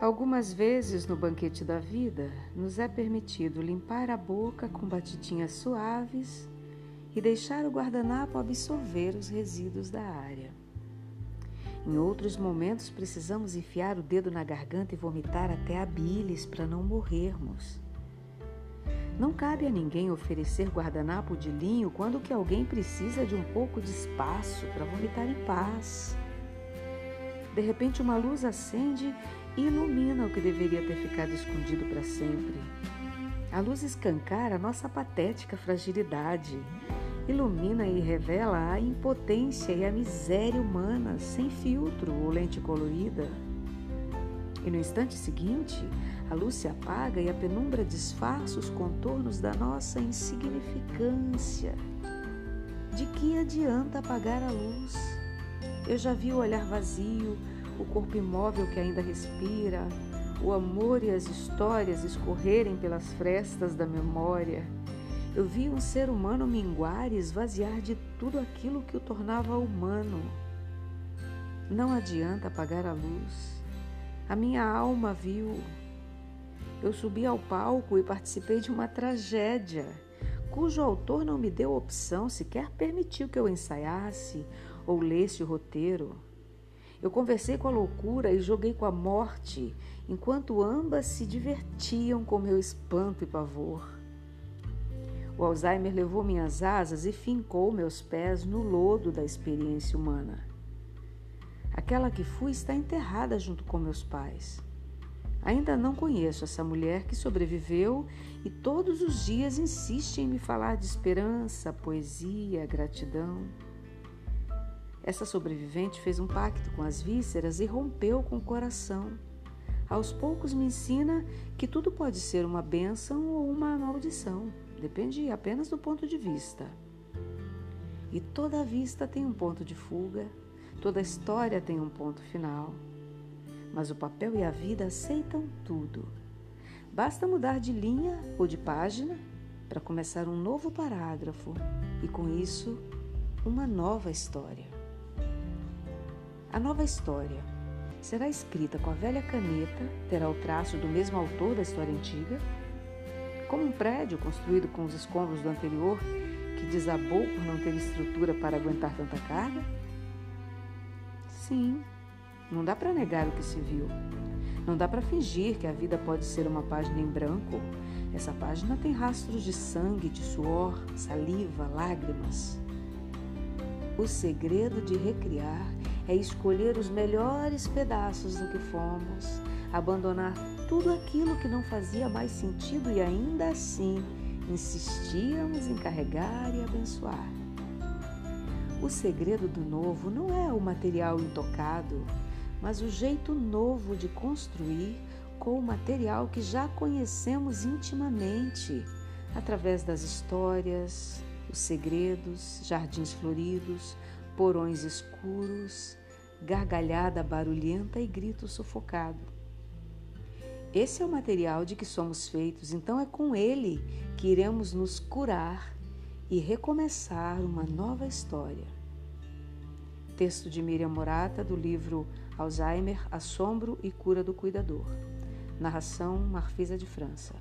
Algumas vezes no banquete da vida, nos é permitido limpar a boca com batidinhas suaves e deixar o guardanapo absorver os resíduos da área. Em outros momentos, precisamos enfiar o dedo na garganta e vomitar até a bilis para não morrermos. Não cabe a ninguém oferecer guardanapo de linho quando que alguém precisa de um pouco de espaço para vomitar em paz. De repente, uma luz acende ilumina o que deveria ter ficado escondido para sempre. A luz escancara nossa patética fragilidade, ilumina e revela a impotência e a miséria humana sem filtro ou lente colorida. E no instante seguinte, a luz se apaga e a penumbra disfarça os contornos da nossa insignificância. De que adianta apagar a luz? Eu já vi o olhar vazio, o corpo imóvel que ainda respira, o amor e as histórias escorrerem pelas frestas da memória. Eu vi um ser humano minguar e esvaziar de tudo aquilo que o tornava humano. Não adianta apagar a luz. A minha alma viu. Eu subi ao palco e participei de uma tragédia, cujo autor não me deu opção, sequer permitiu que eu ensaiasse ou lesse o roteiro. Eu conversei com a loucura e joguei com a morte, enquanto ambas se divertiam com meu espanto e pavor. O Alzheimer levou minhas asas e fincou meus pés no lodo da experiência humana. Aquela que fui está enterrada junto com meus pais. Ainda não conheço essa mulher que sobreviveu e todos os dias insiste em me falar de esperança, poesia, gratidão. Essa sobrevivente fez um pacto com as vísceras e rompeu com o coração. Aos poucos me ensina que tudo pode ser uma bênção ou uma maldição, depende apenas do ponto de vista. E toda vista tem um ponto de fuga, toda história tem um ponto final. Mas o papel e a vida aceitam tudo. Basta mudar de linha ou de página para começar um novo parágrafo e, com isso, uma nova história. A nova história será escrita com a velha caneta, terá o traço do mesmo autor da história antiga, como um prédio construído com os escombros do anterior que desabou por não ter estrutura para aguentar tanta carga? Sim, não dá para negar o que se viu. Não dá para fingir que a vida pode ser uma página em branco. Essa página tem rastros de sangue, de suor, saliva, lágrimas. O segredo de recriar é escolher os melhores pedaços do que fomos, abandonar tudo aquilo que não fazia mais sentido e ainda assim insistíamos em carregar e abençoar. O segredo do novo não é o material intocado, mas o jeito novo de construir com o material que já conhecemos intimamente, através das histórias, os segredos, jardins floridos, porões escuros, gargalhada barulhenta e grito sufocado. Esse é o material de que somos feitos, então é com ele que iremos nos curar e recomeçar uma nova história. Texto de Miriam Morata, do livro Alzheimer, Assombro e Cura do Cuidador. Narração Marfisa de França.